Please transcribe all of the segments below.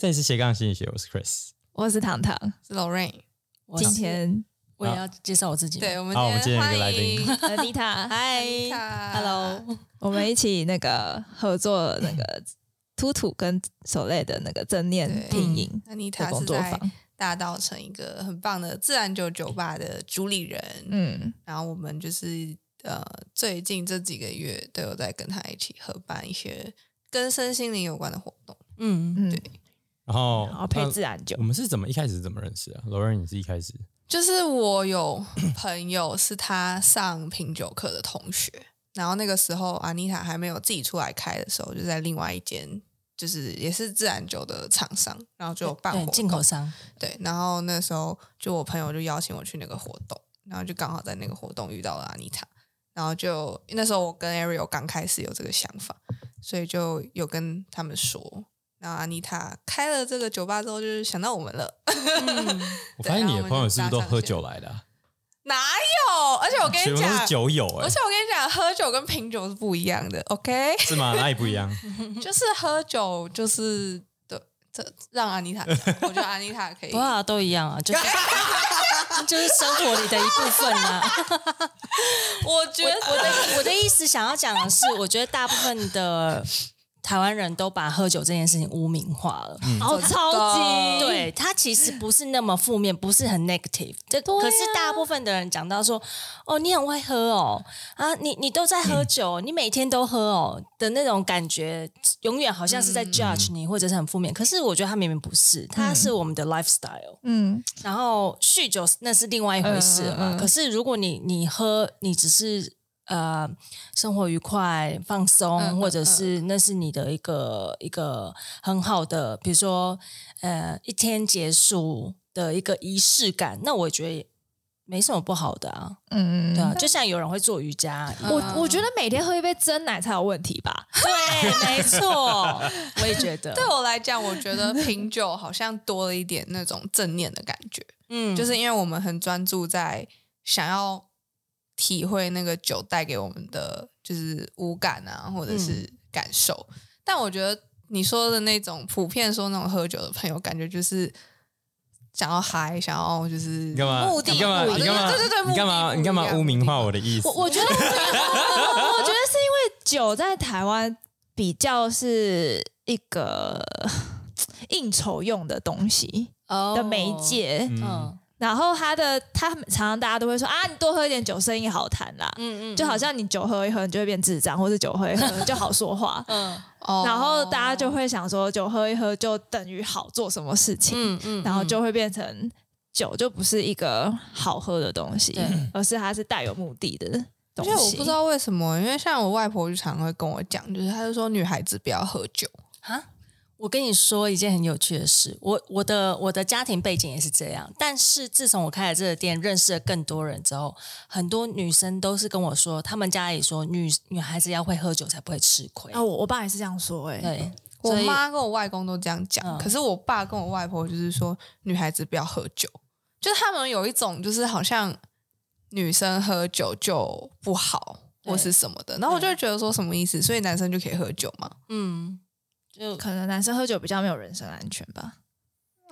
这里是斜杠心理学，我是 Chris。我是糖糖，是 Lorraine。我今天。我也要介绍我自己。对，我们好我们今天有一欢个来宾。迎 Anita，嗨，Hello，我们一起那个合作那个 突突跟手类的那个正念对。拼音那妮的塔是在工作坊。大道城一个很棒的自然酒酒吧的主理人。嗯，然后我们就是呃，最近这几个月都有在跟他一起合办一些跟身心灵有关的活动。嗯，嗯。对然后，然后配自然酒我，们是怎么一开始是怎么认识的？Lauren，你是一开始就是我有朋友是他上品酒课的同学，然后那个时候阿妮塔还没有自己出来开的时候，就在另外一间就是也是自然酒的厂商，然后就有办活对，动进口商，对，然后那时候就我朋友就邀请我去那个活动，然后就刚好在那个活动遇到了阿妮塔，然后就那时候我跟 Ariel 刚开始有这个想法，所以就有跟他们说。然后阿妮塔开了这个酒吧之后，就是想到我们了。嗯，我发现你的朋友是不是都喝酒来的啊？哪有？而且我跟你讲，是酒友哎而，且我跟你讲，喝酒跟品酒是不一样的，OK？是吗？哪里不一样？就是喝酒就是的，这让阿妮塔讲，我觉得阿妮塔可以 不。啊，都一样啊，就是就是生活里的一部分啊。我觉得我的我的意思想要讲的是，我觉得大部分的台湾人都把喝酒这件事情污名化了。哦，超级对，它其实不是那么负面，不是很 negative。这、可是大部分的人讲到说，哦，你很会喝哦，啊，你你都在喝酒，你每天都喝哦的那种感觉，永远好像是在 judge 你，或者是很负面。可是我觉得它明明不是，它是我们的 lifestyle。嗯，然后酗酒那是另外一回事了嘛。嗯嗯嗯可是如果你你喝，你只是呃生活愉快、放松，嗯嗯或者是那是你的一个一个很好的，比如说呃一天结束的一个仪式感，那我觉得也没什么不好的啊。嗯对啊，就像有人会做瑜伽我我觉得每天喝一杯真奶才有问题吧？对，没错，我也觉得，对我来讲，我觉得品酒好像多了一点那种正念的感觉，嗯。就是因为我们很专注在想要体会那个酒带给我们的就是五感啊，或者是感受。但我觉得你说的那种普遍说那种喝酒的朋友，感觉就是想要嗨，想要就是干嘛？目的你干嘛？不一样你干嘛？对对对，你干嘛？你干嘛污名化我的意思？我我觉得，我觉得是因为酒在台湾比较是一个 应酬用的东西的媒介，嗯，嗯然后他的他常常大家都会说啊，你多喝一点酒，生意好谈啦。嗯嗯，就好像你酒喝一喝，你就会变智障，或者酒喝一喝就好说话。嗯哦然后大家就会想说，酒喝一喝就等于好做什么事情，嗯嗯，然后就会变成酒就不是一个好喝的东西，而是它是带有目的的而东西。且我不知道为什么，因为像我外婆就常会跟我讲，就是她就说女孩子不要喝酒。啊，我跟你说一件很有趣的事，我我的我的家庭背景也是这样，但是自从我开了这个店，认识了更多人之后，很多女生都是跟我说，他们家里说女女孩子要会喝酒才不会吃亏。啊，我我爸也是这样说、欸，对，我妈跟我外公都这样讲，嗯可是我爸跟我外婆就是说女孩子不要喝酒，就是他们有一种就是好像女生喝酒就不好或是什么的，然后我就会觉得说什么意思？所以男生就可以喝酒吗？嗯，就可能男生喝酒比较没有人身安全吧。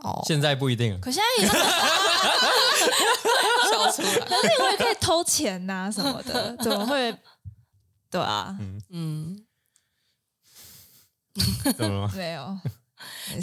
哦，现在不一定。可现在也是，笑出来。可是因为可以偷钱呐、什么的，怎么会？对啊，嗯，怎么了？没有。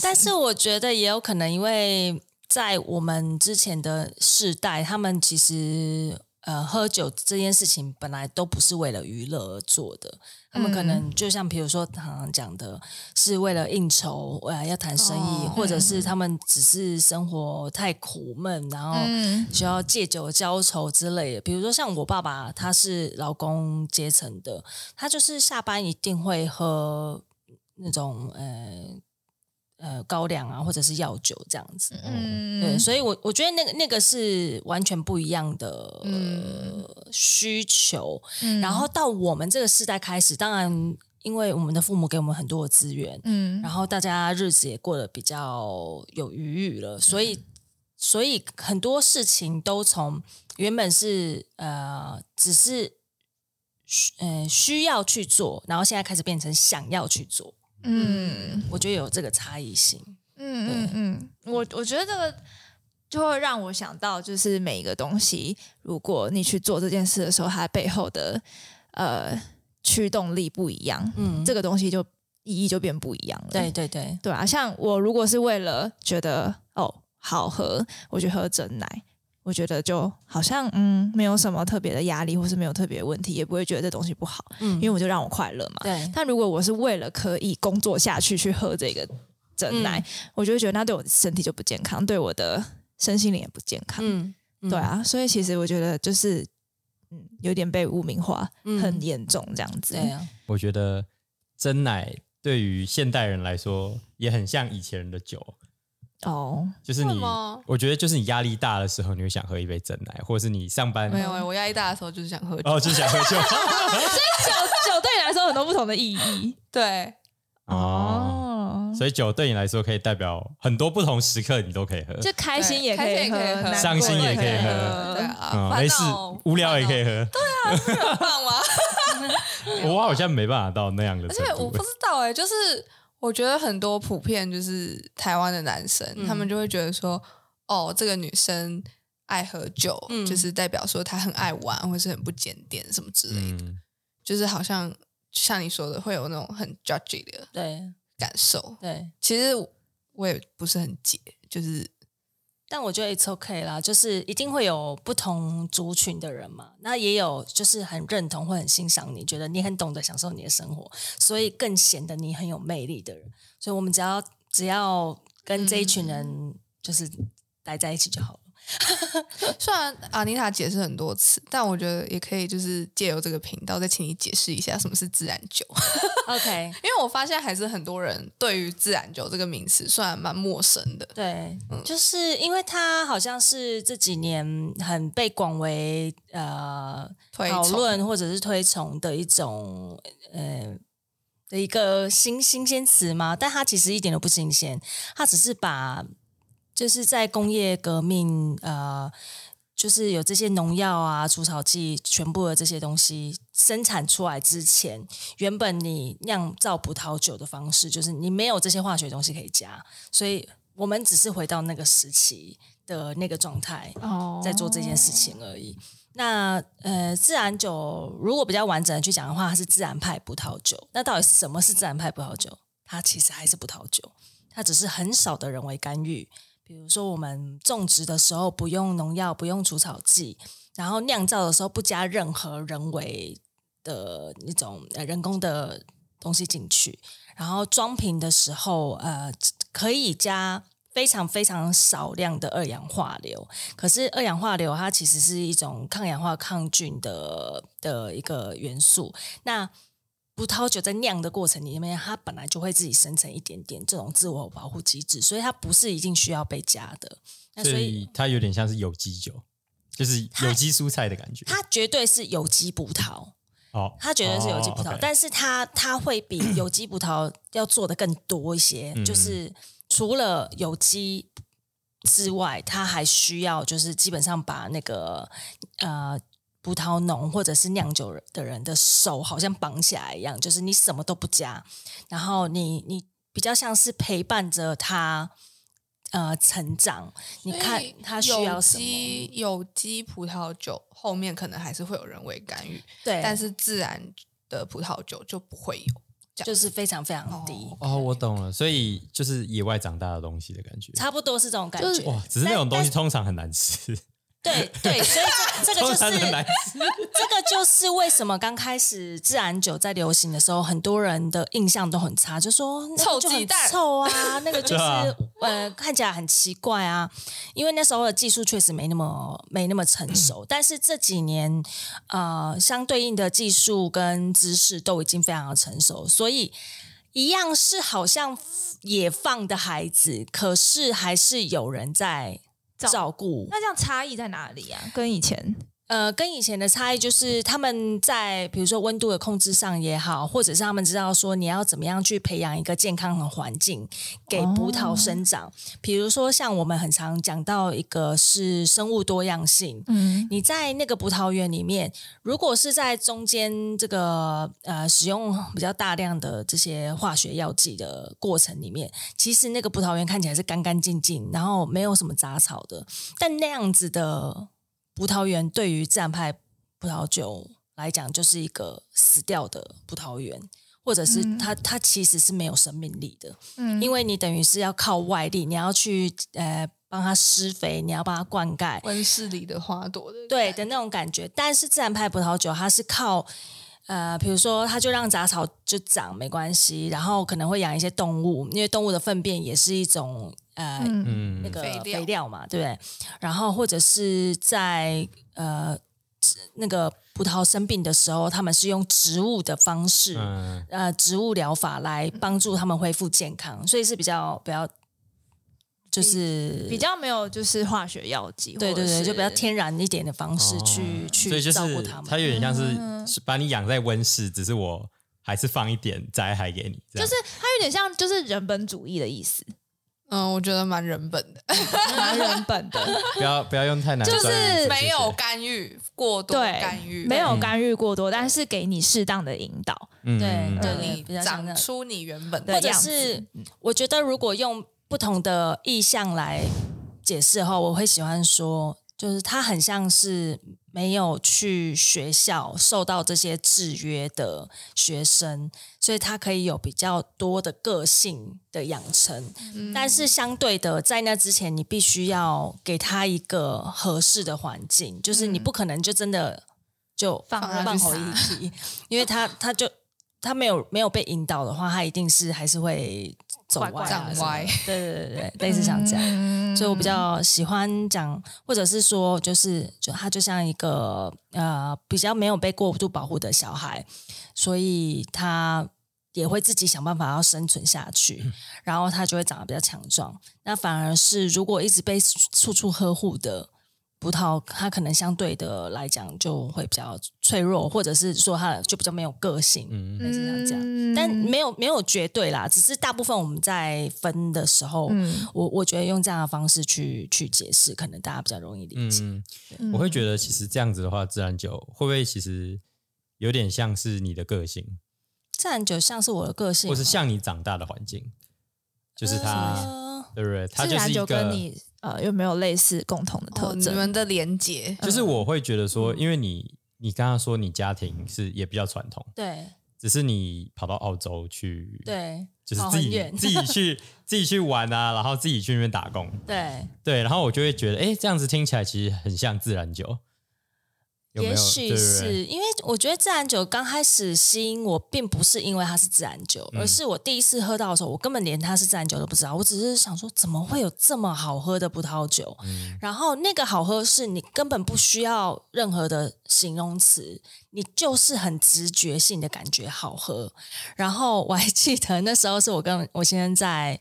但是我觉得也有可能，因为在我们之前的世代，他们其实呃喝酒这件事情本来都不是为了娱乐而做的，他们可能就像比如说常常讲的，是为了应酬，呃要谈生意，哦或者是。他们只是生活太苦闷，然后嗯。需要借酒浇愁之类的。比如说像我爸爸，他是劳工阶层的，他就是下班一定会喝那种呃呃高粱啊，或者是药酒这样子。嗯对，所以我我觉得那个那个是完全不一样的、呃嗯需求。嗯然后到我们这个时代开始，当然因为我们的父母给我们很多的资源，嗯然后大家日子也过得比较有余裕了，所以所以很多事情都从原本是呃只是需呃需要去做，然后现在开始变成想要去做。嗯我觉得有这个差异性。嗯嗯嗯，我我觉得这个就会让我想到，就是每一个东西，如果你去做这件事的时候，它背后的呃驱动力不一样，嗯，这个东西就意义就变不一样了。对对对，对啊，像我如果是为了觉得哦好喝，我去喝真奶。我觉得就好像嗯，没有什么特别的压力，或是没有特别的问题，也不会觉得这东西不好，嗯因为我就让我快乐嘛。对，但如果我是为了可以工作下去去喝这个真奶，我就会觉得那对我的身体就不健康，对我的身心灵也不健康。嗯，嗯对，啊，所以其实我觉得就是嗯，有点被污名化，嗯很严重这样子。对啊，我觉得真奶对于现代人来说也很像以前人的酒，哦，就是你我觉得就是你压力大的时候，你会想喝一杯真奶，或者是你上班没有哎、我压力大的时候就是想喝酒。哦，就是想喝酒 所以酒酒对你来说有很多不同的意义对，哦。哦，所以酒对你来说可以代表很多不同时刻，你都可以喝。就开心也可以喝，开心也可以喝难过伤心也可以喝对。啊，嗯，烦没事恼，无聊也可以喝。很棒吗？我好像没办法到那样的。而且我不知道哎、就是我觉得很多普遍就是台湾的男生，嗯他们就会觉得说，哦，这个女生爱喝酒，嗯就是代表说她很爱玩，或是很不检点什么之类的，嗯，就是好像像你说的，会有那种很 judgy 的对感受。对。其实我也不是很解，就是但我觉得 it's okay 啦，就是一定会有不同族群的人嘛，那也有就是很认同或很欣赏你，觉得你很懂得享受你的生活，所以更显得你很有魅力的人。所以我们只要只要跟这一群人就是待在一起就好了。虽然阿妮塔解释很多次，但我觉得也可以就是借由这个频道再请你解释一下什么是自然酒，OK，因为我发现还是很多人对于自然酒这个名词算蛮陌生的。对，就是因为它好像是这几年很被广为呃讨论或者是推崇的一种呃的一个新新鲜词嘛，但它其实一点都不新鲜，它只是把就是在工业革命呃。就是有这些农药啊、除草剂，全部的这些东西生产出来之前，原本你酿造葡萄酒的方式，就是你没有这些化学东西可以加，所以我们只是回到那个时期的那个状态，哦在做这件事情而已。那呃，自然酒如果比较完整的去讲的话，它是自然派葡萄酒。那到底什么是自然派葡萄酒？它其实还是葡萄酒，它只是很少的人为干预。比如说，我们种植的时候不用农药，不用除草剂，然后酿造的时候不加任何人为的那种人工的东西进去，然后装瓶的时候呃可以加非常非常少量的二氧化硫。可是二氧化硫它其实是一种抗氧化抗菌的的一个元素。那葡萄酒在酿的过程里面，它本来就会自己生成一点点这种自我保护机制，所以它不是一定需要被加的。那所所以以它有点像是有机酒，就是有机蔬菜的感觉。它绝对是有机葡萄。哦，它绝对是有机葡萄，但是它它会比有机葡萄要做的更多一些，嗯就是除了有机之外，它还需要就是基本上把那个呃葡萄农或者是酿酒的人的手好像绑起来一样，就是你什么都不加，然后你你比较像是陪伴着他呃成长，你看他需要有什么？机有机葡萄酒后面可能还是会有人为干预，对，但是自然的葡萄酒就不会有。就是非常非常低。哦，我懂了，所以就是野外长大的东西的感觉。差不多是这种感就是觉，哇，只是那种东西通常很难吃，对对，所以这 这个就是。这个就是为什么刚开始自然酒在流行的时候，很多人的印象都很差，就说臭鸡蛋臭啊，那个就是、啊呃看起来很奇怪啊，因为那时候的技术确实没那么没那么成熟，但是这几年呃相对应的技术跟知识都已经非常的成熟，所以。一样是好像野放的孩子，可是还是有人在照照顾。那这样差异在哪里啊？跟以前呃，跟以前的差异就是他们在比如说温度的控制上也好，或者是他们知道说你要怎么样去培养一个健康的环境给葡萄生长。比如说像我们很常讲到一个是生物多样性，嗯你在那个葡萄园里面，如果是在中间这个呃使用比较大量的这些化学药剂的过程里面，其实那个葡萄园看起来是干干净净，然后没有什么杂草的。但那样子的葡萄园对于自然派葡萄酒来讲，就是一个死掉的葡萄园。或者是它，它其实是没有生命力的，嗯因为你等于是要靠外力，你要去呃帮它施肥，你要帮它灌溉，温室里的花朵的对的那种感觉。但是自然派葡萄酒，它是靠呃，比如说它就让杂草就长没关系，然后可能会养一些动物，因为动物的粪便也是一种呃、嗯嗯那个肥料肥料嘛，对。不对？然后或者是在呃那个葡萄生病的时候，他们是用植物的方式，嗯。呃，植物疗法来帮助他们恢复健康，所以是比较比较就是比较没有就是化学药剂，对对对，就比较天然一点的方式去、哦。去所以就是照顾他们。它有点像是是把你养在温室，只是我还是放一点灾害给你，就是它有点像就是人本主义的意思，嗯，我觉得蛮人本的，蛮人本的，不要不要用太难就是没有干预过多对，干预，没有干预过多，但是给你适当的引导，嗯。对让你长出你原本对的或者是我觉得如果用不同的意向来解释的话，我会喜欢说，就是他很像是没有去学校受到这些制约的学生，所以他可以有比较多的个性的养成。嗯。但是相对的，在那之前，你必须要给他一个合适的环境，就是你不可能就真的就放放回一体，因为他他就他没有没有被引导的话，他一定是还是会走歪、对对对对，类似像这样。嗯所以我比较喜欢讲，或者是说，就是就他就像一个呃比较没有被过度保护的小孩，所以他也会自己想办法要生存下去，然后他就会长得比较强壮。那反而是如果一直被处处呵护的葡萄，它可能相对的来讲就会比较脆弱，或者是说它就比较没有个性。嗯。类似像这样，嗯。但没有没有绝对啦，只是大部分我们在分的时候，嗯。我我觉得用这样的方式去去解释，可能大家比较容易理解。嗯，我会觉得其实这样子的话，自然酒会不会其实有点像是你的个性，自然酒像是我的个性，或是像你长大的环境，就是它，呃对不对？它自然酒就是一个跟你呃有没有类似共同的哦你特征？们的连结，就是我会觉得嗯说，因为你你刚刚说你家庭是也比较传统，对。只是你跑到澳洲去，，对，就是自己自己去 自己去玩啊，然后自己去那边打工，对，对，然后我就会觉得，哎，这样子听起来其实很像自然酒，有有？也许是因为我觉得自然酒刚开始吸引我，并不是因为它是自然酒，嗯而是我第一次喝到的时候，我根本连它是自然酒都不知道，我只是想说，怎么会有这么好喝的葡萄酒？嗯然后那个好喝是你根本不需要任何的形容词，你就是很直觉性的感觉好喝。然后我还记得那时候是我跟我先生在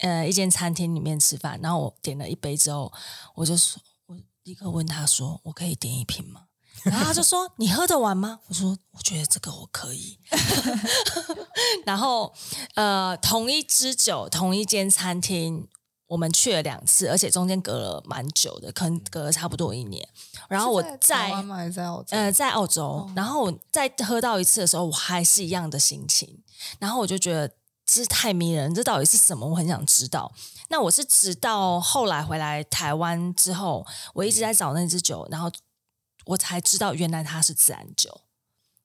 呃一间餐厅里面吃饭，然后我点了一杯之后，我就说，我立刻问他说，我可以点一瓶吗？然后他就说：“你喝得完吗？”我说：“我觉得这个我可以。”然后呃，同一支酒，同一间餐厅，我们去了两次，而且中间隔了蛮久的，可能隔了差不多一年。然后我是在在澳洲？呃，在澳洲，然后我再喝到一次的时候，我还是一样的心情，然后我就觉得这太迷人，这到底是什么？我很想知道。那我是直到后来回来台湾之后，我一直在找那支酒，然后我才知道原来它是自然酒。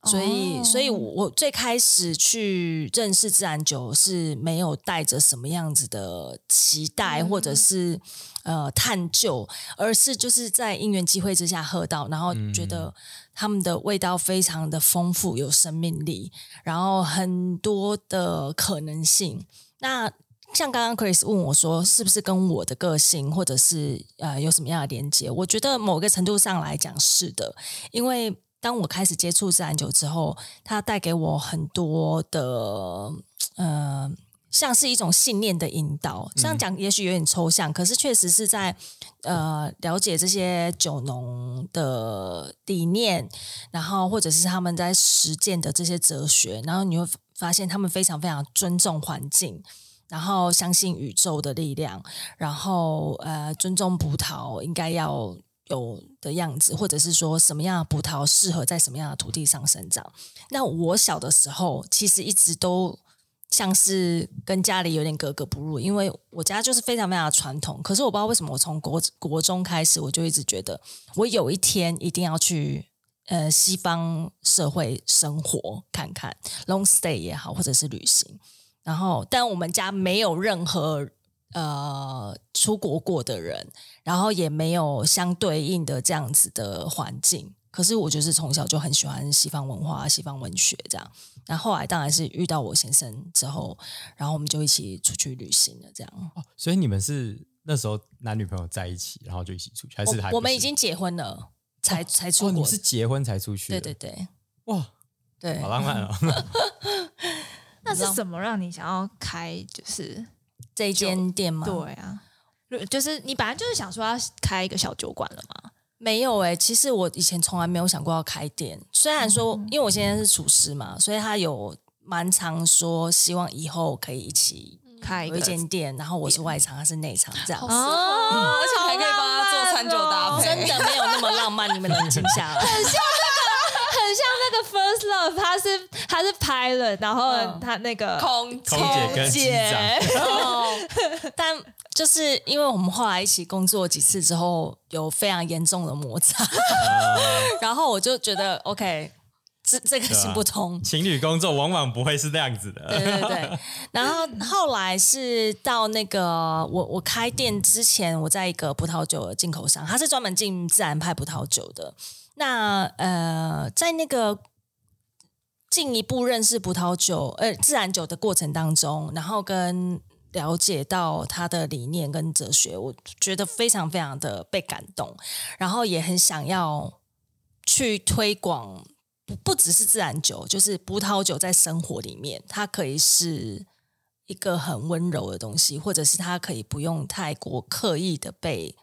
所以，哦所以我我最开始去认识自然酒是没有带着什么样子的期待，或者是呃探究，而是就是在因缘机会之下喝到，然后觉得他们的味道非常的丰富，有生命力，然后很多的可能性。那像刚刚 Chris 问我说，是不是跟我的个性或者是呃有什么样的连接？我觉得某个程度上来讲是的，因为当我开始接触自然酒之后，它带给我很多的呃像是一种信念的引导。这样讲也许有点抽象，可是确实是在呃了解这些酒农的理念，然后或者是他们在实践的这些哲学，然后你会发现他们非常非常尊重环境。然后相信宇宙的力量，然后呃尊重葡萄应该要有的样子，或者是说什么样的葡萄适合在什么样的土地上生长。那我小的时候其实一直都像是跟家里有点格格不入，因为我家就是非常非常的传统。可是我不知道为什么，我从国国中开始，我就一直觉得我有一天一定要去呃西方社会生活看看，long stay 也好，或者是旅行。然后，但我们家没有任何呃出国过的人，然后也没有相对应的这样子的环境。可是我就是从小就很喜欢西方文化、西方文学这样。那后来当然是遇到我先生之后，然后我们就一起出去旅行了这样。哦，所以你们是那时候男女朋友在一起，然后就一起出去，还是还我们已经结婚了才才出哦，国？你是结婚才出去？对对对哇，对，好浪漫哦！那是什么让你想要开？就是这一间店吗？对啊，就是你本来就是想说要开一个小酒馆了吗？没有诶、其实我以前从来没有想过要开店。虽然说，因为我现在是厨师嘛，所以他有蛮常说希望以后可以一起开一间店，然后我是外场，他是内场这样。哦，而且还可以帮他做餐酒搭配，真的没有那么浪漫，你们冷静下来。很 像那个 First Love，他是他是 pilot，然后嗯。他那个空空姐跟机长，哦，但就是因为我们后来一起工作几次之后，有非常严重的摩擦，然后我就觉得 OK，这这个对啊。行不通。情侣工作往往不会是这样子的。对对对，然后后来是到那个我我开店之前，我在一个葡萄酒的进口商，他是专门进自然派葡萄酒的。那呃，在那个进一步认识葡萄酒呃自然酒的过程当中，然后跟了解到他的理念跟哲学，我觉得非常非常的被感动，然后也很想要去推广不不只是自然酒，就是葡萄酒在生活里面，它可以是一个很温柔的东西，或者是它可以不用太过刻意的被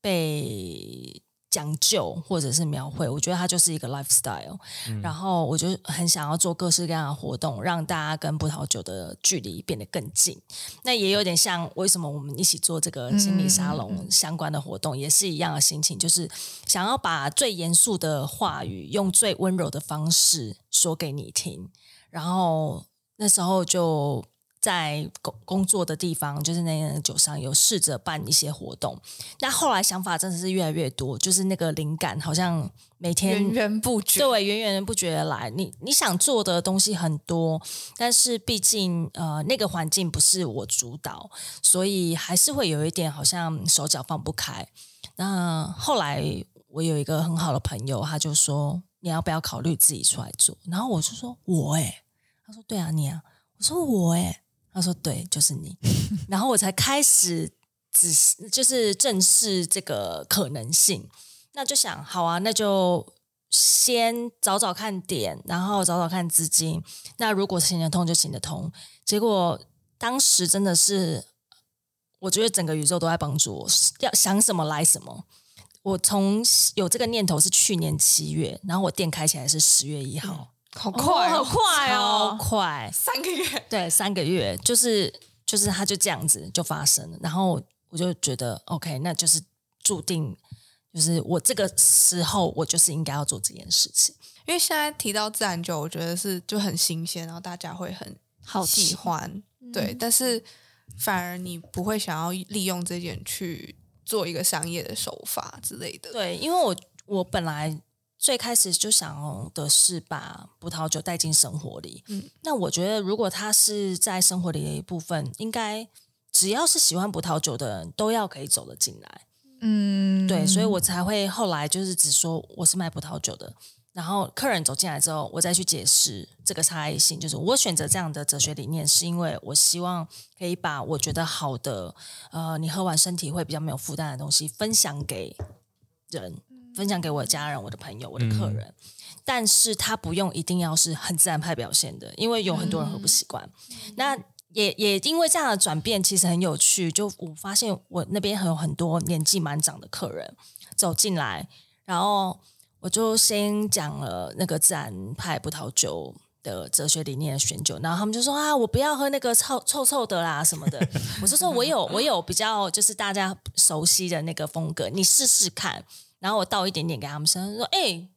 被讲究或者是描绘。我觉得它就是一个 lifestyle，、然后我就很想要做各式各样的活动，让大家跟葡萄酒的距离变得更近。那也有点像为什么我们一起做这个心理沙龙相关的活动，也是一样的心情，就是想要把最严肃的话语用最温柔的方式说给你听。然后那时候就在工工作的地方，就是那个酒商有试着办一些活动。那后来想法真的是越来越多，就是那个灵感好像每天源源不绝。对，源源不绝的来。你你想做的东西很多，但是毕竟呃那个环境不是我主导，所以还是会有一点好像手脚放不开。那后来我有一个很好的朋友，他就说你要不要考虑自己出来做？然后我就说我诶、他说对啊你啊，我说我诶、他说对，就是你。然后我才开始仔细就是正视这个可能性。那就想好啊，那就先找找看点，然后找找看资金。那如果行得通就行得通。结果当时真的是，我觉得整个宇宙都在帮助我，要想什么来什么。我从有这个念头是去年七月，然后我店开起来是十月一号，好快好哦，快超哦！快，三个月。对，三个月，就是就是他就这样子就发生了，然后我就觉得 OK，那就是注定，就是我这个时候我就是应该要做这件事情。因为现在提到自然酒，我觉得是就很新鲜，然后大家会很好喜欢，对，但是反而你不会想要利用这点去做一个商业的手法之类的。对，因为我我本来最开始就想的是把葡萄酒带进生活里，嗯那我觉得如果它是在生活里的一部分，应该只要是喜欢葡萄酒的人都要可以走得进来。嗯，对，所以我才会后来就是只说我是卖葡萄酒的，然后客人走进来之后，我再去解释这个差异性。就是我选择这样的哲学理念，是因为我希望可以把我觉得好的，呃，你喝完身体会比较没有负担的东西分享给人，分享给我的家人、我的朋友、我的客人。但是他不用一定要是很自然派表现的，因为有很多人会不习惯。那也也因为这样的转变，其实很有趣。就我发现我那边还有很多年纪蛮长的客人走进来，然后我就先讲了那个自然派葡萄酒的哲学理念的选酒，然后他们就说啊，我不要喝那个臭臭臭的啦什么的。我就说我有我有比较就是大家熟悉的那个风格，你试试看。然后我倒一点点给他们喝，说哎，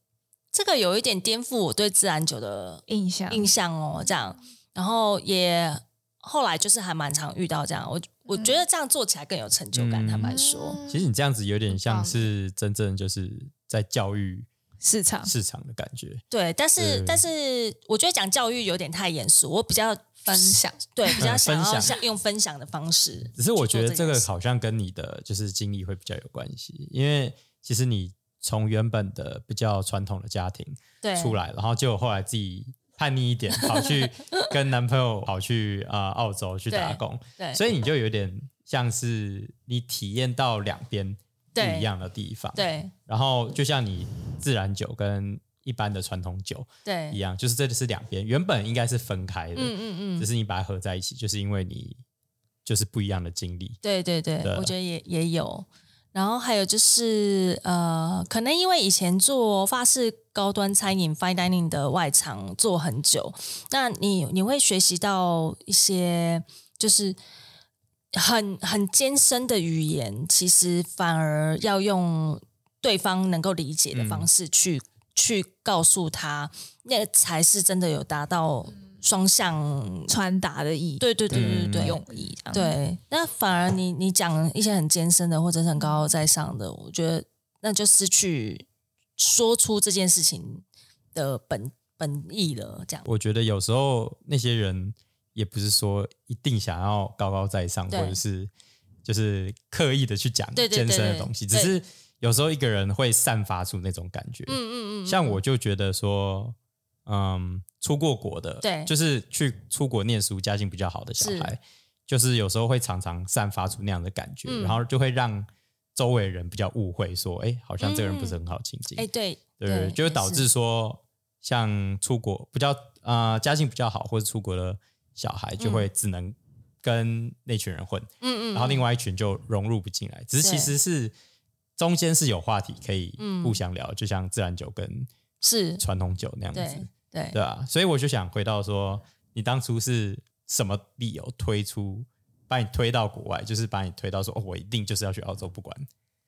这个有一点颠覆我对自然酒的印象印象哦，这样。然后也后来就是还蛮常遇到这样，我我觉得这样做起来更有成就感。嗯坦白说，其实你这样子有点像是真正就是在教育市场市场的感觉。对，但是但是我觉得讲教育有点太严肃，我比较分享，对比较嗯想要像用分享的方式。只是我觉得这个好像跟你的就是经历会比较有关系，因为其实你从原本的比较传统的家庭对出来，然后就后来自己叛逆一点，跑去 跟男朋友跑去啊、呃澳洲去打工，对，所以你就有点像是你体验到两边不一样的地方，。对然后就像你自然酒跟一般的传统酒对一对，样，就是这就是两边，原本应该是分开的，嗯嗯嗯，只是你把它合在一起，就是因为你就是不一样的经历。对对对，对我觉得也也有。然后还有就是呃，可能因为以前做法式高端餐饮 fine dining 的外场做很久，那你你会学习到一些就是很很艰深的语言，其实反而要用对方能够理解的方式去、去告诉他，那才是真的有达到双向。传达的意义，对对对对嗯对，用意这样，对，那反而你你讲一些很艰深的或者是很高高在上的，我觉得那就失去说出这件事情的本本意了。这样，我觉得有时候那些人也不是说一定想要高高在上，或者是就是刻意的去讲对对艰深的对东西，只是有时候一个人会散发出那种感觉。嗯嗯嗯，像我就觉得说，嗯，出过国的，对。就是去出国念书，家境比较好的小是。孩，就是有时候会常常散发出那样的感觉，嗯。然后就会让周围人比较误会，说，哎，好像这个人不是很好亲近。哎、对。对，就会导致说，像出国比较呃家境比较好或者出国的小孩，就会只能跟那群人混，嗯嗯，然后另外一群就融入不进来。只是其实是中间是有话题可以嗯。互相聊，就像自然酒跟是，传统酒那样子，对对啊。所以我就想回到说，你当初是什么理由推出？把你推到国外，就是把你推到说，哦，我一定就是要去澳洲，不管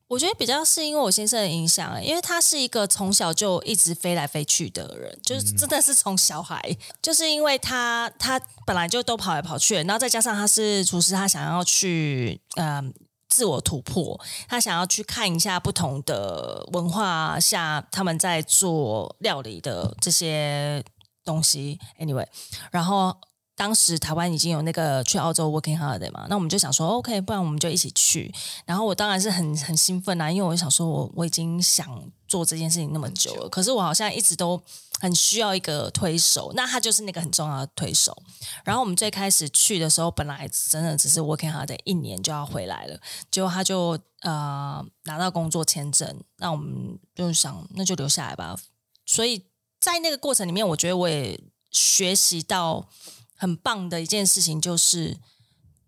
我觉得比较是因为我先生的影响，因为他是一个从小就一直飞来飞去的人，就是真的是从小孩，就是因为他他本来就都跑来跑去，然后再加上他是厨师，他想要去嗯。自我突破，他想要去看一下不同的文化下他们在做料理的这些东西。Anyway，然后当时台湾已经有那个去澳洲 working holiday 嘛，那我们就想说 OK，不然我们就一起去。然后我当然是很很兴奋啊，因为我想说我我已经想做这件事情那么久了，可是我好像一直都很需要一个推手，那他就是那个很重要的推手。然后我们最开始去的时候，本来真的只是 working holiday 一年就要回来了，结果他就呃拿到工作签证，那我们就想那就留下来吧。所以在那个过程里面，我觉得我也学习到很棒的一件事情，就是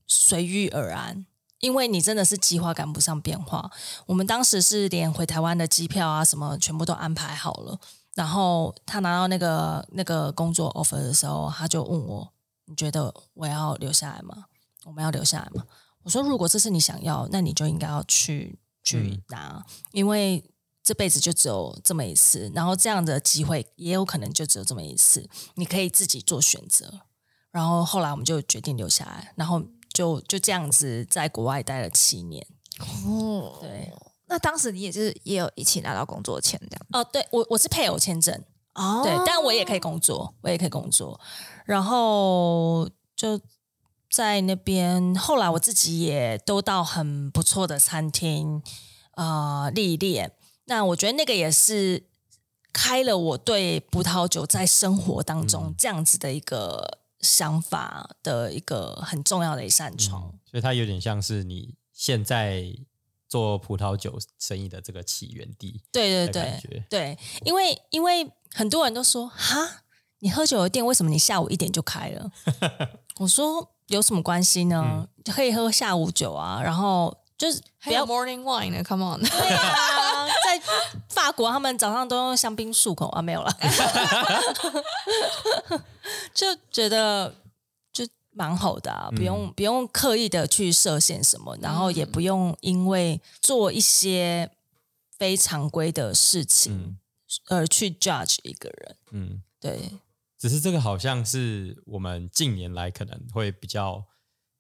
随遇而安。因为你真的是计划赶不上变化。我们当时是连回台湾的机票啊什么全部都安排好了，然后他拿到那个那个工作 offer 的时候，他就问我：“你觉得我要留下来吗？我们要留下来吗？”我说：“如果这是你想要，那你就应该要去去拿，因为这辈子就只有这么一次，然后这样的机会也有可能就只有这么一次，你可以自己做选择。”然后后来我们就决定留下来，然后就就这样子在国外待了七年。哦，对，那当时你也是也有一起拿到工作签这样哦，对我我是配偶签证，哦对，但我也可以工作，我也可以工作。然后就在那边，后来我自己也都到很不错的餐厅呃历练。那我觉得那个也是开了我对葡萄酒在生活当中这样子的一个想法的一个很重要的一扇窗。所以它有点像是你现在做葡萄酒生意的这个起源地。对对对对，因为因为很多人都说哈，你喝酒的店为什么你下午一点就开了？我说有什么关系呢？可以喝下午酒啊，然后就是不还有要 morning wine 呢，Come on，对啊，在法国他们早上都用香槟漱口啊，没有了，就觉得就蛮好的啊，不用、不用刻意的去设限什么，然后也不用因为做一些非常规的事情、嗯。而去 judge 一个人。嗯，对，只是这个好像是我们近年来可能会比较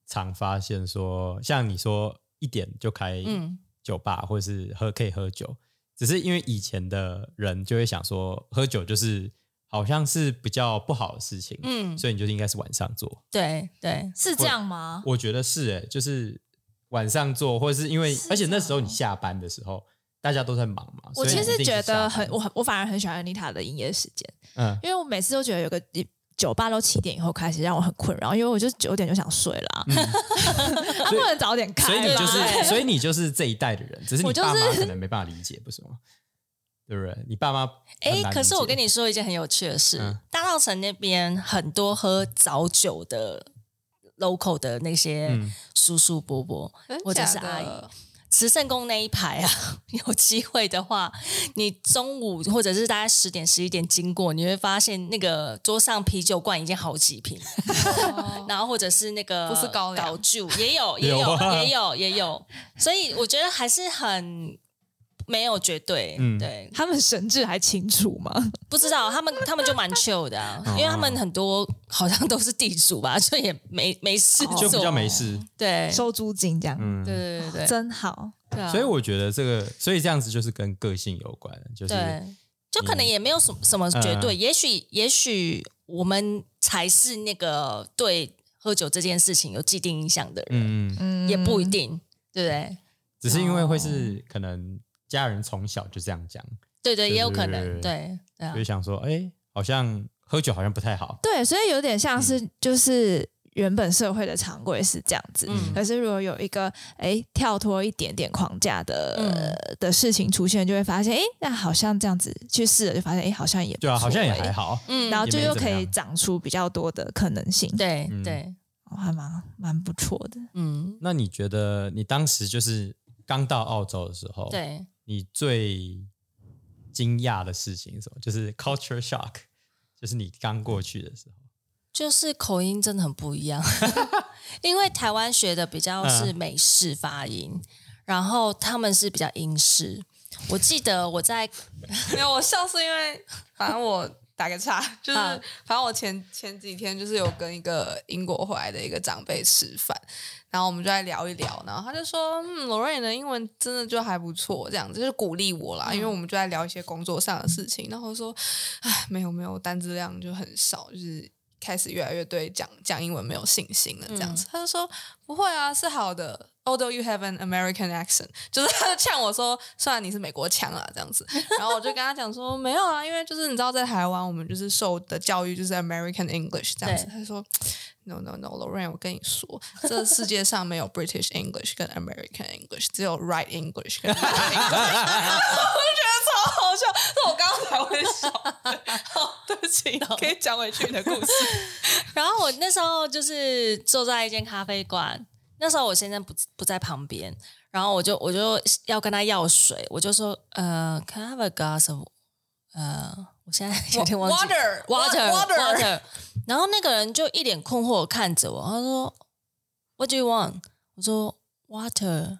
常发现说，像你说一点就开嗯。酒吧、或者是喝可以喝酒，只是因为以前的人就会想说，喝酒就是好像是比较不好的事情，嗯，所以你就应该是晚上做。对对，是这样吗？我觉得是哎、就是晚上做，或者是因为，而且那时候你下班的时候，大家都在忙嘛。我其实觉得很，我很我反而很喜欢安妮塔的营业时间，嗯因为我每次都觉得有个酒吧都七点以后开始，让我很困扰，因为我就九点就想睡了啊，他不能早点开所以你就是，所以你就是这一代的人，只是你就是爸妈可能没办法理解，不是吗？对不对？你爸妈哎，可是我跟你你说一件很有趣的事，嗯。大稻城那边很多喝早酒的 local 的那些嗯。叔叔伯伯、或者是阿姨，的慈圣宫那一排啊，有机会的话，你中午或者是大概十点十一点经过，你会发现那个桌上啤酒罐已经好几瓶，然后或者是那个不是高粱。酒也有也有也有也有，所以我觉得还是很没有绝对，嗯。对，他们神智还清楚吗？不知道他们他们就蛮 chill 的、啊，因为他们很多好像都是地主吧，所以也没没事做，就比较没事。对，收租金这样，嗯，对对对对。真好。对啊，所以我觉得这个，所以这样子就是跟个性有关，就是对，就可能也没有什么什么绝对，嗯。也许也许我们才是那个对喝酒这件事情有既定印象的人，嗯，嗯。嗯。也不一定，对不对？只是因为会是可能家人从小就这样讲，对对，对也有可能，对对对啊。所以，想说，哎，好像喝酒好像不太好。对，所以有点像是就是原本社会的常规是这样子，嗯。可是如果有一个哎跳脱一点点框架的、嗯。的事情出现，就会发现哎，那好像这样子去试了，就发现哎，好像也不对啊，好像也，还好。嗯。然后就又可以长出比较多的可能性，对嗯对，哦还蛮蛮不错的。嗯，那你觉得你当时就是刚到澳洲的时候，对。你最惊讶的事情是什么？就是 culture shock，就是你刚过去的时候。就是口音真的很不一样，因为台湾学的比较嗯是美式发音，然后他们是比较英式。我记得我在 没有，我笑是因为反正我打个岔，就是好反正我前前几天就是有跟一个英国回来的一个长辈吃饭，然后我们就在聊一聊，然后他就说，嗯，Lorraine 的英文真的就还不错，这样子就是鼓励我啦，因为我们就在聊一些工作上的事情，然后说，唉，没有没有，单字量就很少，就是。开始越来越对讲讲英文没有信心了，这样子，他就说不会啊，是好的。Although you have an American accent，就是他就呛我说，虽然你是美国腔啊，这样子，然后我就跟他讲说，没有啊，因为就是你知道，在台湾我们就是受的教育就是 American English 这样子。他说，No No No，Lorraine，我跟你说，这世界上没有 British English 跟 American English，只有 Right English 跟 Left English。我就觉得超好笑，是我刚刚才会笑。好，对不起，可以讲回去你的故事。然后我那时候就是坐在一间咖啡馆，那时候我先生不不在旁边，然后我就我就要跟他要水，我就说呃，Can I have a glass of 呃，我现在有点忘记 Water water water water，然后那个人就一脸困惑看着我，他说 What do you want？我说 Water。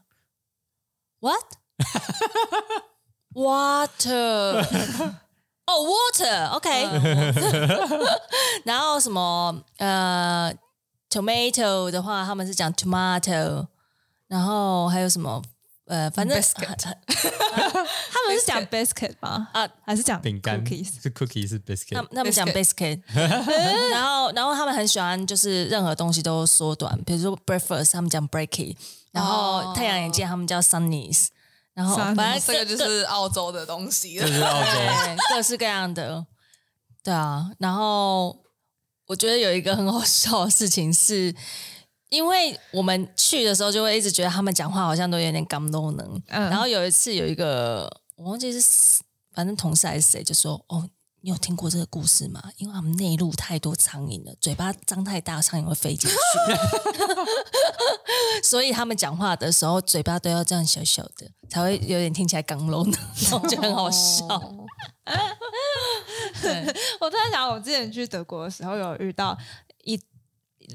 What？Water。哦、w a t e r o k 然后什么呃，tomato 的话，他们是讲 tomato，然后还有什么呃，反正 Biscuit 他们是讲 biscuit 吗？啊，还是讲饼干 cookies？是 cookie 是 biscuit，他他们讲 biscuit，然后然后他们很喜欢就是任何东西都缩短，比如说 breakfast 他们讲 breaky，然后哦太阳眼镜他们叫 sunnies，然后反正这个就是澳洲的东西了这。是澳洲。对，各式各样的，对啊。然后我觉得有一个很好笑的事情是，因为我们去的时候就会一直觉得他们讲话好像都有点刚都能。嗯然后有一次有一个我忘记是反正同事还是谁就说：“哦，你有听过这个故事吗？因为他们内陆太多苍蝇了，嘴巴张太大，苍蝇会飞进去，所以他们讲话的时候嘴巴都要这样小小的，才会有点听起来刚聋的，我觉得很好笑。哦，我突然想，我之前去德国的时候有遇到一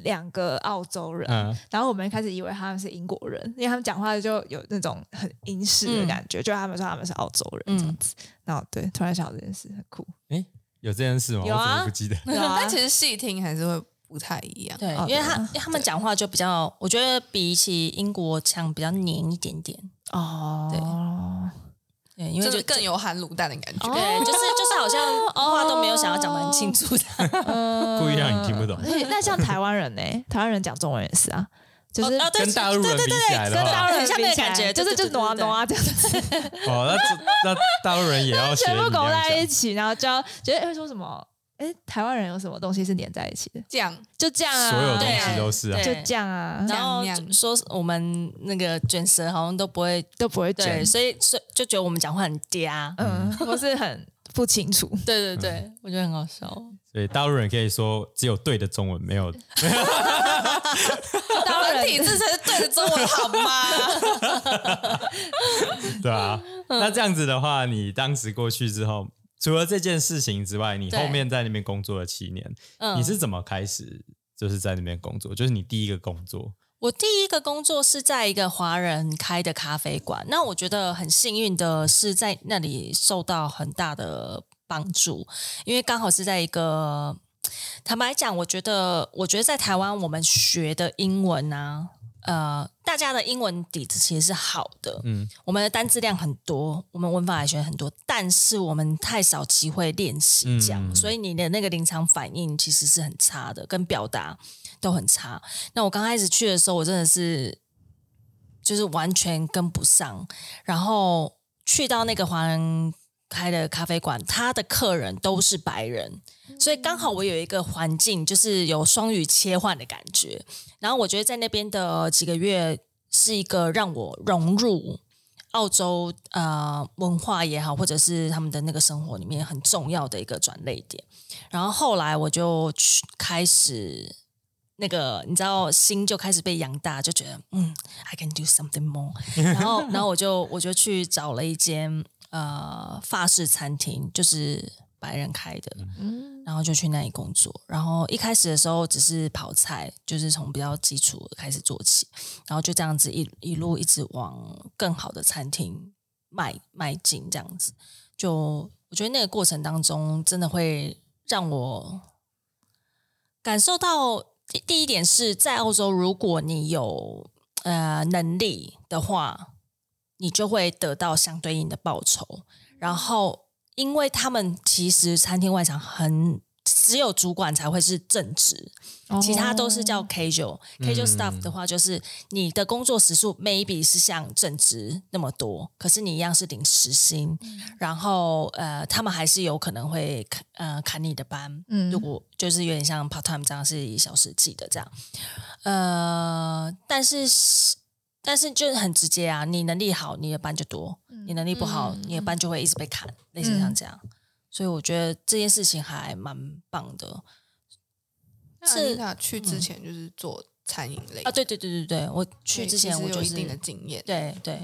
两个澳洲人，嗯然后我们一开始以为他们是英国人，因为他们讲话就有那种很英式的感觉，就他们说他们是澳洲人这样子。然后对，突然想到这件事很酷。哎，有这件事吗？有啊我怎么不记得？但其实细听还是会不太一样。对，哦因为他因为他们讲话就比较，我觉得比起英国腔比较黏一点点。哦，对，因为就就更有含卤蛋的感觉。对，就是就是好像话都没有想要讲的很清楚的。嗯 故意让你听不懂那那像台湾人呢？台湾人讲中文也是啊，就是跟大陆人比起来的话，跟大陆人很像那个比起来感觉就是就是对对对对挪啊挪啊这样子，哦，那那大陆人也要学 全部你那样勾在一。起，然后就要觉得会说什么？哎，台湾人有什么东西是连在一起的？这样就这样啊，所有东西都是啊，就这样啊，然后说我们那个卷舌好像都不会都不会对，卷，所以所以就觉得我们讲话很嗲。嗯，或是很不清楚。对对对，我觉得很好笑。所以大陆人可以说只有对的中文，没有 大陆繁体人字才是对的中文好吗？对啊。嗯那这样子的话，你当时过去之后，除了这件事情之外，你后面在那边工作了七年，嗯你是怎么开始就是在那边工作？就是你第一个工作，我第一个工作是在一个华人开的咖啡馆，那我觉得很幸运的是在那里受到很大的帮助，因为刚好是在一个 坦白讲，我觉得我觉得在台湾我们学的英文啊。呃，大家的英文底子其实是好的，嗯，我们的单字量很多，我们文法也学很多，但是我们太少机会练习讲，嗯所以你的那个临场反应其实是很差的，跟表达都很差。那我刚开始去的时候，我真的是就是完全跟不上，然后去到那个华人开的咖啡馆，他的客人都是白人，所以刚好我有一个环境，就是有双语切换的感觉。然后我觉得在那边的几个月是一个让我融入澳洲呃文化也好，或者是他们的那个生活里面很重要的一个转类点。然后后来我就去开始那个，你知道心就开始被养大，就觉得嗯，I can do something more。然后，然后我就我就去找了一间呃法式餐厅，就是白人开的，然后就去那里工作。然后一开始的时候只是跑菜，就是从比较基础的开始做起，然后就这样子一一路一直往更好的餐厅迈迈进，这样子。就我觉得那个过程当中，真的会让我感受到第第一点是在澳洲，如果你有呃能力的话，你就会得到相对应的报酬。然后，因为他们其实餐厅外场很只有主管才会是正职，其他都是叫 casual。casual staff 的话，就是你的工作时数 maybe 是像正职那么多，可是你一样是领时薪，然后呃，他们还是有可能会砍呃砍你的班，嗯如果就是有点像 part time 这样是以小时计的这样，呃，但是但是就是很直接啊，你能力好，你的班就多；你能力不好，嗯你的班就会一直被砍，类似像这样。所以我觉得这件事情还蛮棒的。是他去之前就是做餐饮类啊！对对对对对，我去之前我就是有一定的经验。对对，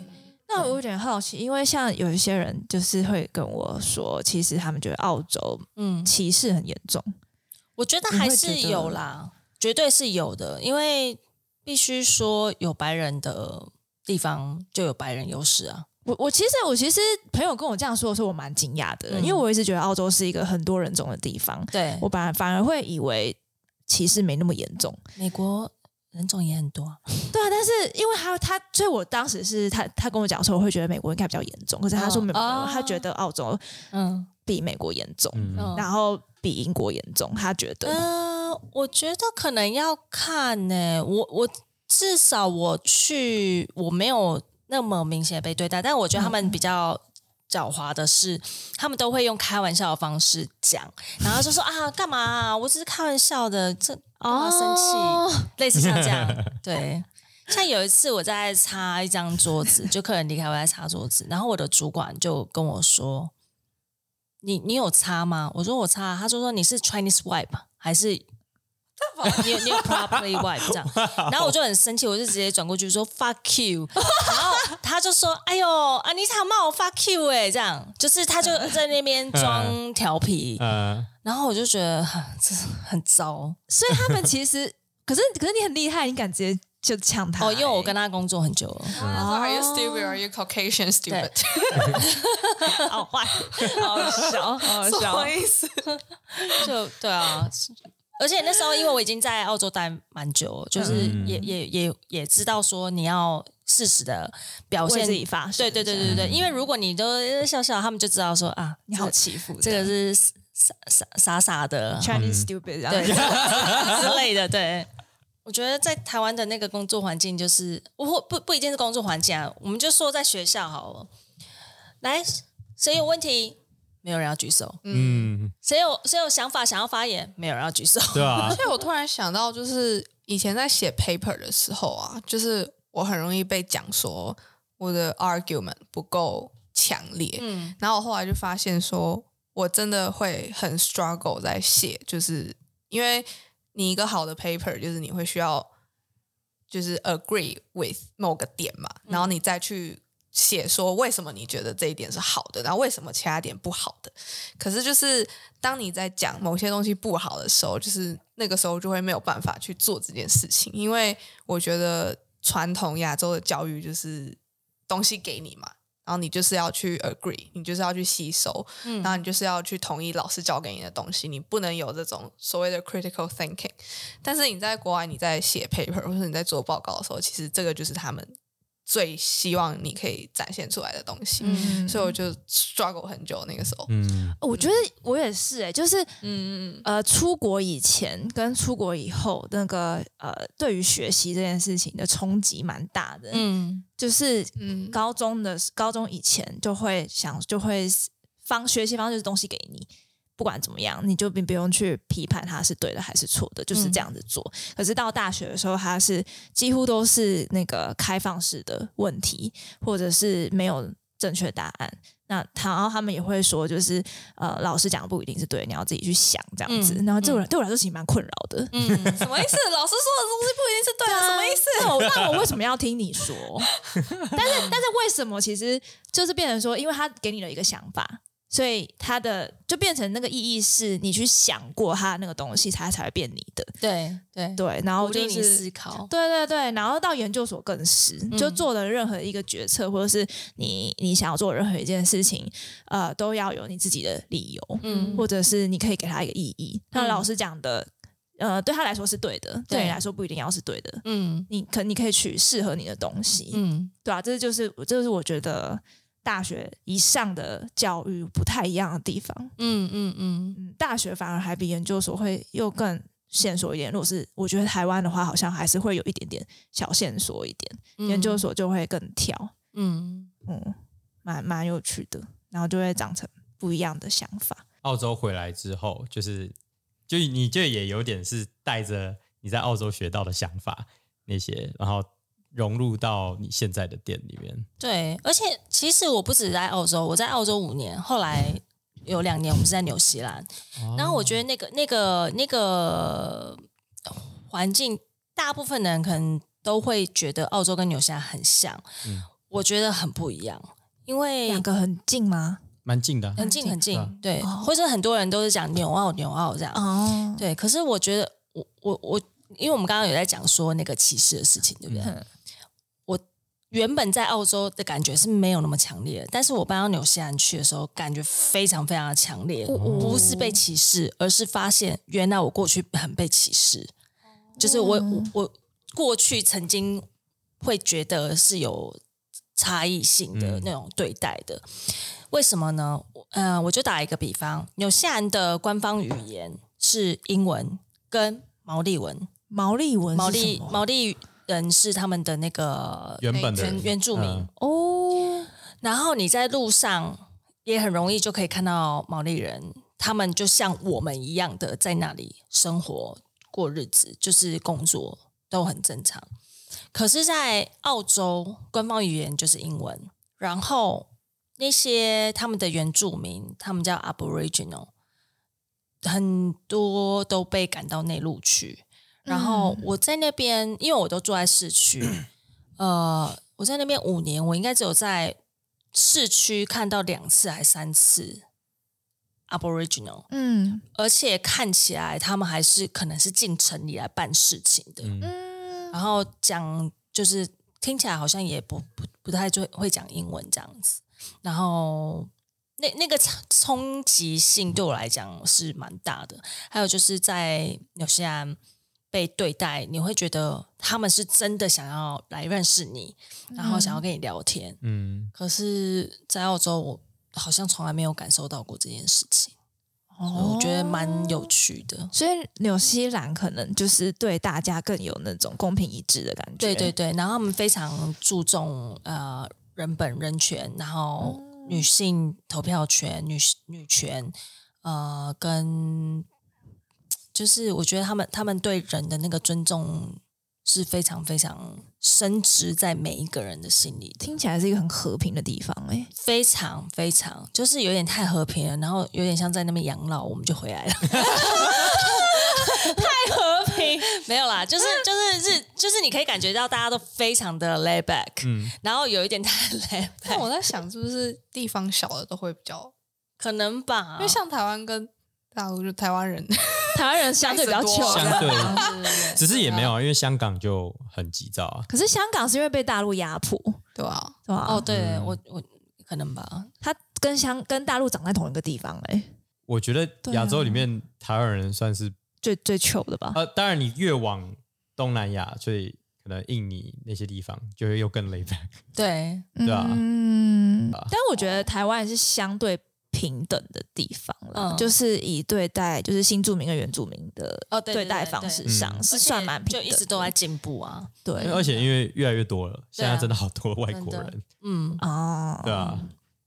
那我有点好奇，因为像有一些人就是会跟我说，其实他们觉得澳洲嗯，歧视很严重。我觉得还是有啦，绝对是有的，因为必须说有白人的地方就有白人优势啊。我我其实我其实朋友跟我这样说的时候，我蛮惊讶的，嗯因为我一直觉得澳洲是一个很多人种的地方，对，我反而反而会以为歧视没那么严重。美国人种也很多啊。对啊，但是因为他他，所以我当时是他他跟我讲说，我会觉得美国应该比较严重，可是他说没有，哦他觉得澳洲嗯比美国严重，然后比英国严重，他觉得。呃，我觉得可能要看呢、我我至少我去我没有那么明显被对待，但我觉得他们比较。狡猾的是，他们都会用开玩笑的方式讲，然后就说啊，干嘛、啊？我只是开玩笑的，这哦生气？哦类似像这样，对。像有一次我在擦一张桌子，就客人离开我在擦桌子，然后我的主管就跟我说：“你你有擦吗？我说我擦，他说说你是 Chinese wipe 还是 你有你有 properly wife 这样，然后我就很生气，我就直接转过去说 fuck you，然后他就说哎呦安妮塔骂我 fuck you 哎、这样就是他就在那边 装调皮，嗯，然后我就觉得很这很糟。所以他们其实，可是可是你很厉害，你敢直接就呛他、哦，因为我欸。跟他工作很久了，Are you stupid? Are you Caucasian stupid? 好坏，好笑，好什笑么。意思？就对啊，而且那时候因为我已经在澳洲待蛮久，就是嗯也、也也也知道说你要适时的表现自己发声对对对对对对，因为如果你都呃笑笑，他们就知道说啊，你好欺负这个是傻傻傻傻的，Chinese stupid，对 之类的，对。我觉得在台湾的那个工作环境，就是我不不一定是工作环境啊，我们就说在学校好了。来，谁有问题？没有人要举手。嗯，谁有谁有想法想要发言？没有人要举手。对啊而，且我突然想到，就是以前在写 paper 的时候啊，就是我很容易被讲说我的 argument 不够强烈，嗯然后我后来就发现说，我真的会很 struggle 在写，就是因为你一个好的 paper，就是你会需要就是 agree with 某个点嘛，然后你再去写说为什么你觉得这一点是好的，然后为什么其他点不好的。可是就是当你在讲某些东西不好的时候，就是那个时候就会没有办法去做这件事情，因为我觉得传统亚洲的教育就是东西给你嘛，然后你就是要去 agree，你就是要去吸收，然后你就是要去同意老师教给你的东西，你不能有这种所谓的 critical thinking。但是你在国外，你在写 paper 或者你在做报告的时候，其实这个就是他们最希望你可以展现出来的东西。嗯所以我就 struggle 很久那个时候。嗯，我觉得我也是哎、就是嗯嗯呃，出国以前跟出国以后，那个呃，对于学习这件事情的冲击蛮大的。嗯就是嗯高中的高中以前就会想，就会方学习方式是东西给你，不管怎么样，你就并不用去批判他是对的还是错的，就是这样子做。可是到大学的时候，他是几乎都是那个开放式的问题，或者是没有正确答案。那他然后他们也会说，就是呃，老师讲的不一定是对，你要自己去想这样子。嗯然后对我、对我来说其实蛮困扰的。嗯，什么意思？老师说的东西不一定是对的，什么意思？那我那我为什么要听你说？但是但是为什么其实就是变成说，因为他给你了一个想法，所以它的就变成那个意义是你去想过他那个东西，它才会变你的。对对，对，然后就是思考。对对对，然后到研究所更是，就做的任何一个决策，或者是你你想要做任何一件事情，呃，都要有你自己的理由，嗯或者是你可以给他一个意义。那老师讲的，呃，对他来说是对的，对对你来说不一定要是对的。嗯你可你可以取适合你的东西，嗯对啊，这就是这就是我觉得大学以上的教育不太一样的地方。嗯嗯嗯，嗯，大学反而还比研究所会又更线索一点。如果是我觉得台湾的话，好像还是会有一点点小线索一点，嗯研究所就会更跳，嗯嗯，蛮蛮有趣的，然后就会长成不一样的想法。澳洲回来之后，就是就你就也有点是带着你在澳洲学到的想法那些，然后融入到你现在的店里面。对，而且其实我不止在澳洲，我在澳洲五年，后来有两年我们是在纽西兰，然后我觉得那个那个那个环境，大部分的人可能都会觉得澳洲跟纽西兰很像，我觉得很不一样，因为两个很近吗？蛮近的啊，很近很近对啊，对，哦。或者很多人都是讲纽澳纽澳这样，哦，对，可是我觉得我我我，因为我们刚刚有在讲说那个歧视的事情，对不对？原本在澳洲的感觉是没有那么强烈的，但是我搬到纽西兰去的时候，感觉非常非常的强烈，不是被歧视，而是发现原来我过去很被歧视，就是我我我过去曾经会觉得是有差异性的嗯。那种对待的。为什么呢？嗯、呃，我就打一个比方，纽西兰的官方语言是英文跟毛利文，毛利文毛利毛利人是他们的那个原本的原原住民。嗯哦，然后你在路上也很容易就可以看到毛利人，他们就像我们一样的在那里生活过日子，就是工作都很正常。可是，在澳洲官方语言就是英文，然后那些他们的原住民，他们叫 Aboriginal，很多都被赶到内陆去。然后我在那边，因为我都住在市区，呃，我在那边五年，我应该只有在市区看到两次还三次 Aboriginal，嗯。而且看起来他们还是可能是进城里来办事情的。嗯。嗯。然后讲就是听起来好像也不不不太就会讲英文这样子，然后那那个冲冲击性对我来讲是蛮大的。还有就是在纽西兰被对待，你会觉得他们是真的想要来认识你，然后想要跟你聊天。嗯，可是，在澳洲我好像从来没有感受到过这件事情，哦我觉得蛮有趣的。所以纽西兰可能就是对大家更有那种公平一致的感觉。对对对，然后他们非常注重呃人本人权，然后女性投票权、女女权，呃，跟就是我觉得他们他们对人的那个尊重是非常非常深植在每一个人的心里的，听起来是一个很和平的地方哎、非常非常就是有点太和平了，然后有点像在那边养老，我们就回来了。太和平。没有啦，就是就是是就是你可以感觉到大家都非常的 lay back，嗯然后有一点太 lay 但 back，我在想，是不是地方小的都会比较，可能吧，因为像台湾跟大陆，就台湾人台湾人相对比较糗，相对只是也没有，啊，因为香港就很急躁啊。可是香港是因为被大陆压迫，对啊，对啊？哦，对、嗯。我我可能吧，他跟香跟大陆长在同一个地方哎、我觉得亚洲里面台湾人算是最最糗的吧？呃，当然你越往东南亚，所以可能印尼那些地方就会又更 back。对，对啊。嗯。啊，但我觉得台湾是相对平等的地方了，嗯。就是以对待就是新住民跟原住民的哦对待对方式对。上是算蛮平等的，就一直都在进步啊，对。而且因为越来越多了，现在真的好多外国人，嗯，哦，对啊，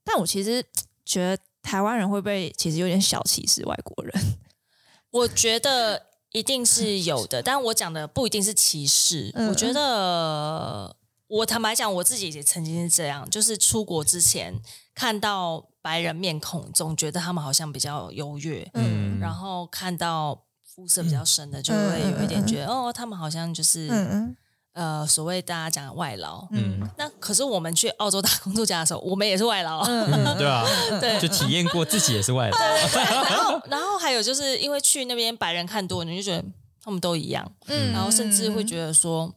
但我其实觉得台湾人会不会其实有点小歧视外国人？我觉得一定是有的，但我讲的不一定是歧视。嗯。我觉得，我坦白讲，我自己也曾经是这样，就是出国之前看到白人面孔，总觉得他们好像比较优越，嗯，然后看到肤色比较深的，就会有一点觉得，哦，他们好像就是、嗯呃，所谓大家讲的外劳。嗯。那可是我们去澳洲打工度假的时候，我们也是外劳。对啊，对。就体验过自己也是外劳，然后，然后还有就是因为去那边白人看多，你就觉得他们都一样，嗯。然后甚至会觉得说，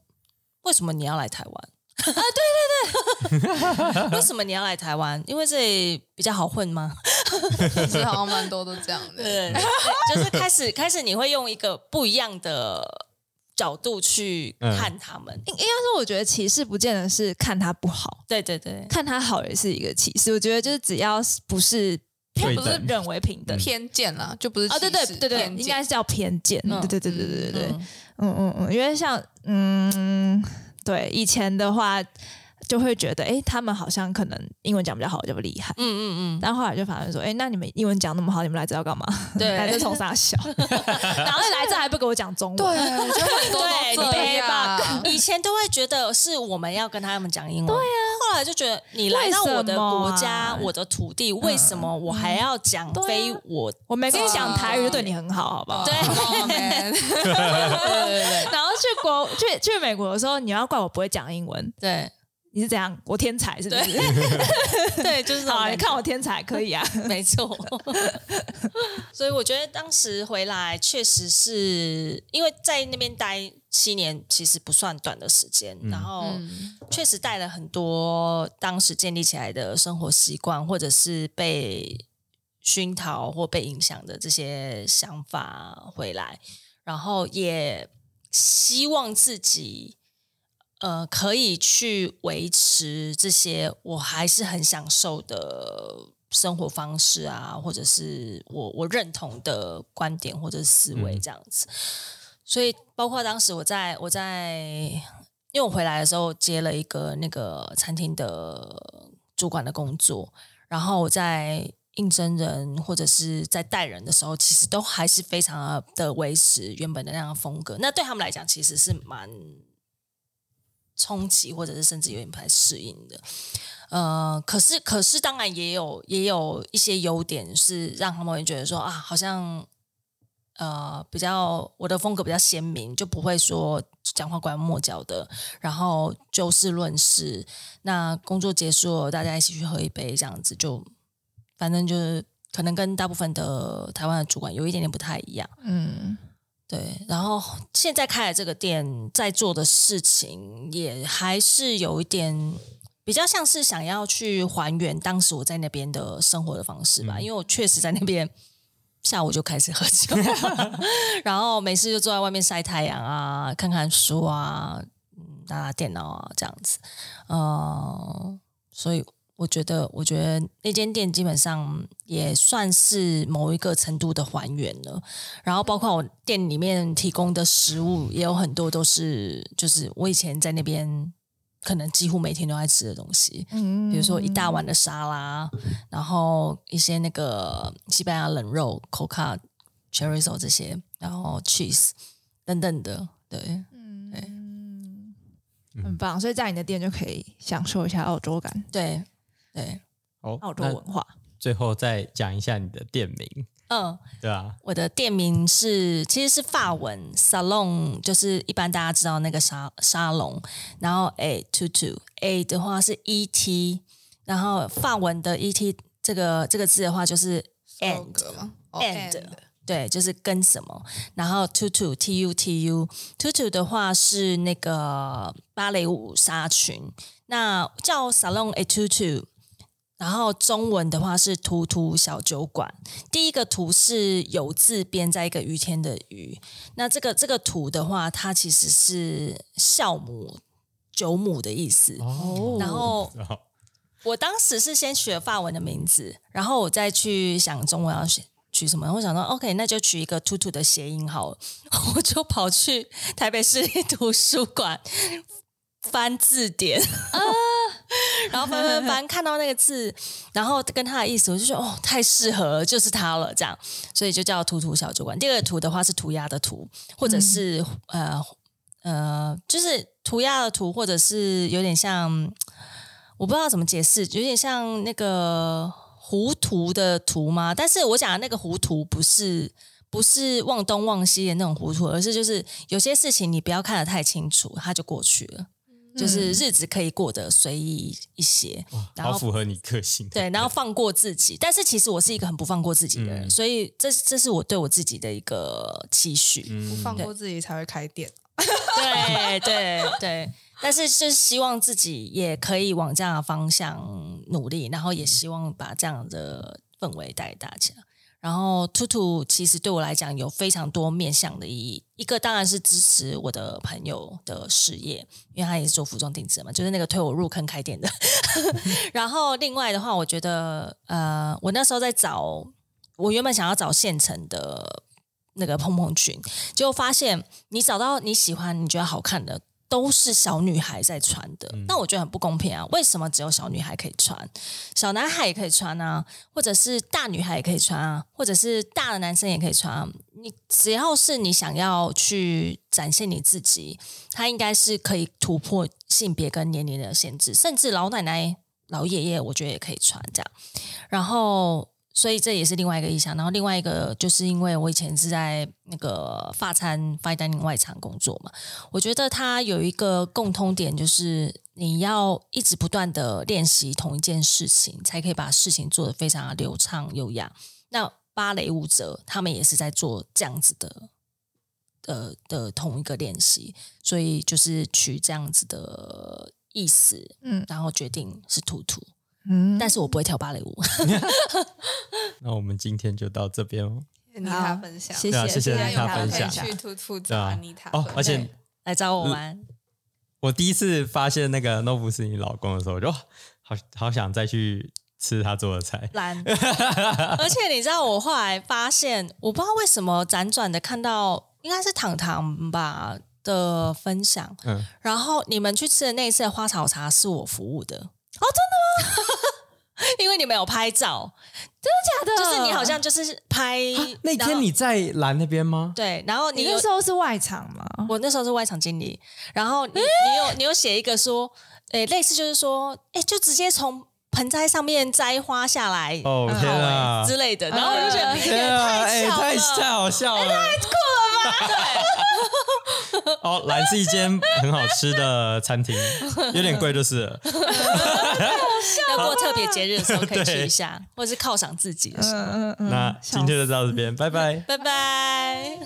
为什么你要来台湾？啊，对对对，为什么你要来台湾？因为这里比较好混吗？其实好像蛮多都这样的。对，就是开始开始你会用一个不一样的角度去看他们。应应该说，我觉得歧视不见得是看他不好，对对对，看他好也是一个歧视。我觉得就是只要是不是不是认为平等偏见啦，就不是啊，对对歧视对对，应该是叫偏见。嗯对对对对对对对，嗯嗯嗯嗯，因为像嗯，对以前的话，就会觉得哎，诶他们好像可能英文讲比较好，就不厉害。嗯嗯嗯，但后来就反而说，哎，那你们英文讲那么好，你们来这要干嘛？对来这冲啥小？然后来这还不给我讲中文？对，我觉得很多对，都这样吧。以前都会觉得是我们要跟他们讲英文，对呀、后来就觉得你来到我的国家、我的土地，为什么我还要讲非我？我没跟你讲台语，就对你很好，好不好？对 然后去国去去美国的时候，你要怪我不会讲英文，对你是怎样？我天才是不是？对，就是啊，你看我天才可以啊。没错，所以我觉得当时回来确实是因为在那边待七年，其实不算短的时间，然后嗯确实带了很多当时建立起来的生活习惯，或者是被熏陶或被影响的这些想法回来，然后也希望自己。呃，可以去维持这些我还是很享受的生活方式啊，或者是我我认同的观点或者是思维嗯这样子。所以，包括当时我在我在，因为我回来的时候接了一个那个餐厅的主管的工作，然后我在应征人或者是在带人的时候，其实都还是非常的维持原本的那样的风格。那对他们来讲，其实是蛮冲击，或者是甚至有点不太适应的。呃，可是可是当然也有也有一些优点是让他们会觉得说啊，好像呃比较我的风格比较鲜明，就不会说讲话拐弯抹角的，然后就事论事。那工作结束了，大家一起去喝一杯，这样子就反正就是可能跟大部分的台湾的主管有一点点不太一样。嗯，对，然后现在开了这个店，在做的事情也还是有一点比较像是想要去还原当时我在那边的生活的方式吧，因为我确实在那边下午就开始喝酒，然后没事就坐在外面晒太阳啊，看看书啊，嗯，打打电脑啊，这样子，呃，所以我觉得，我觉得那间店基本上也算是某一个程度的还原了。然后，包括我店里面提供的食物，也有很多都是就是我以前在那边可能几乎每天都在吃的东西。嗯比如说一大碗的沙拉，然后一些那个西班牙冷肉、coca、chorizo 这些，然后 cheese 等等的，对。很棒，所以在你的店就可以享受一下澳洲感、对对，好，澳洲文化。最后再讲一下你的店名，嗯，对啊，我的店名是其实是法文 salon，就是一般大家知道那个沙沙龙，然后 a two two a 的话是 e t，然后法文的 e t 这个这个字的话就是 end 对，就是跟什么，然后 tutu t u t u tutu 的话是那个芭蕾舞纱裙，那叫 salon a tutu。然后中文的话是图图小酒馆，第一个图是有字边在一个雨天的雨，那这个这个图的话，它其实是酵母酒母的意思。哦然后然后我当时是先取了法文的名字，然后我再去想中文要写取什么。我想说，OK，那就取一个“兔兔”的谐音好了。我就跑去台北市立图书馆翻字典啊，然后翻翻翻，看到那个字，然后跟他的意思，我就说哦，太适合了，就是他了，这样，所以就叫“图图小酒馆”。第二个“图”的话是涂鸦的“图”，或者是、呃呃，就是涂鸦的“图”，或者是有点像。我不知道怎么解释，有点像那个糊涂的涂吗？但是我讲的那个糊涂不是不是忘东忘西的那种糊涂，而是就是有些事情你不要看得太清楚，它就过去了。就是日子可以过得随意一些，然后好符合你个性。对，然后放过自己。但是其实我是一个很不放过自己的人，嗯所以这这是我对我自己的一个期许。嗯不放过自己才会开店。对对 对，但是就是希望自己也可以往这样的方向努力，然后也希望把这样的氛围带给大家。然后兔兔其实对我来讲有非常多面向的意义，一个当然是支持我的朋友的事业，因为他也是做服装定制嘛，就是那个推我入坑开店的。然后另外的话，我觉得呃，我那时候在找，我原本想要找现成的那个蓬蓬裙，结果发现你找到你喜欢、你觉得好看的，都是小女孩在穿的。那我觉得很不公平啊！为什么只有小女孩可以穿，小男孩也可以穿啊？或者是大女孩也可以穿啊？或者是大的男生也可以穿啊？你只要是你想要去展现你自己，它应该是可以突破性别跟年龄的限制，甚至老奶奶、老爷爷，我觉得也可以穿这样。然后，所以这也是另外一个意向。然后另外一个就是因为我以前是在那个法餐 fine dining 外场工作嘛，我觉得它有一个共通点，就是你要一直不断的练习同一件事情，才可以把事情做得非常的流畅优雅。那芭蕾舞者他们也是在做这样子的。的的同一个练习，所以就是取这样子的意思，嗯然后决定是兔兔，嗯，但是我不会跳芭蕾舞。那我们今天就到这边哦。妮塔分享，谢谢啊谢谢大妮塔家分享。兔兔对啊。找妮塔。哦，而且来找我玩，我第一次发现那个 Nobu 是你老公的时候，我就好好想再去吃他做的菜。懒。而且你知道，我后来发现，我不知道为什么辗转的看到，应该是糖糖吧的分享，嗯，然后你们去吃的那一次的花草茶是我服务的哦，真的吗？因为你没有拍照，真的假的？就是你好像就是拍那天你在蓝那边吗？对，然后你你那时候是外场吗？我那时候是外场经理，然后你你有你有写一个说，诶，类似就是说，诶，就直接从盆栽上面摘花下来，哦天啊之类的，然后我就觉得天啊，哎，太巧太，太好笑了，太酷？对。哦，蓝是一间很好吃的餐厅，有点贵就是了。要过特别节日的时候可以去一下，或者是犒赏自己的时候。嗯嗯嗯，那今天就到这边，拜拜。拜拜。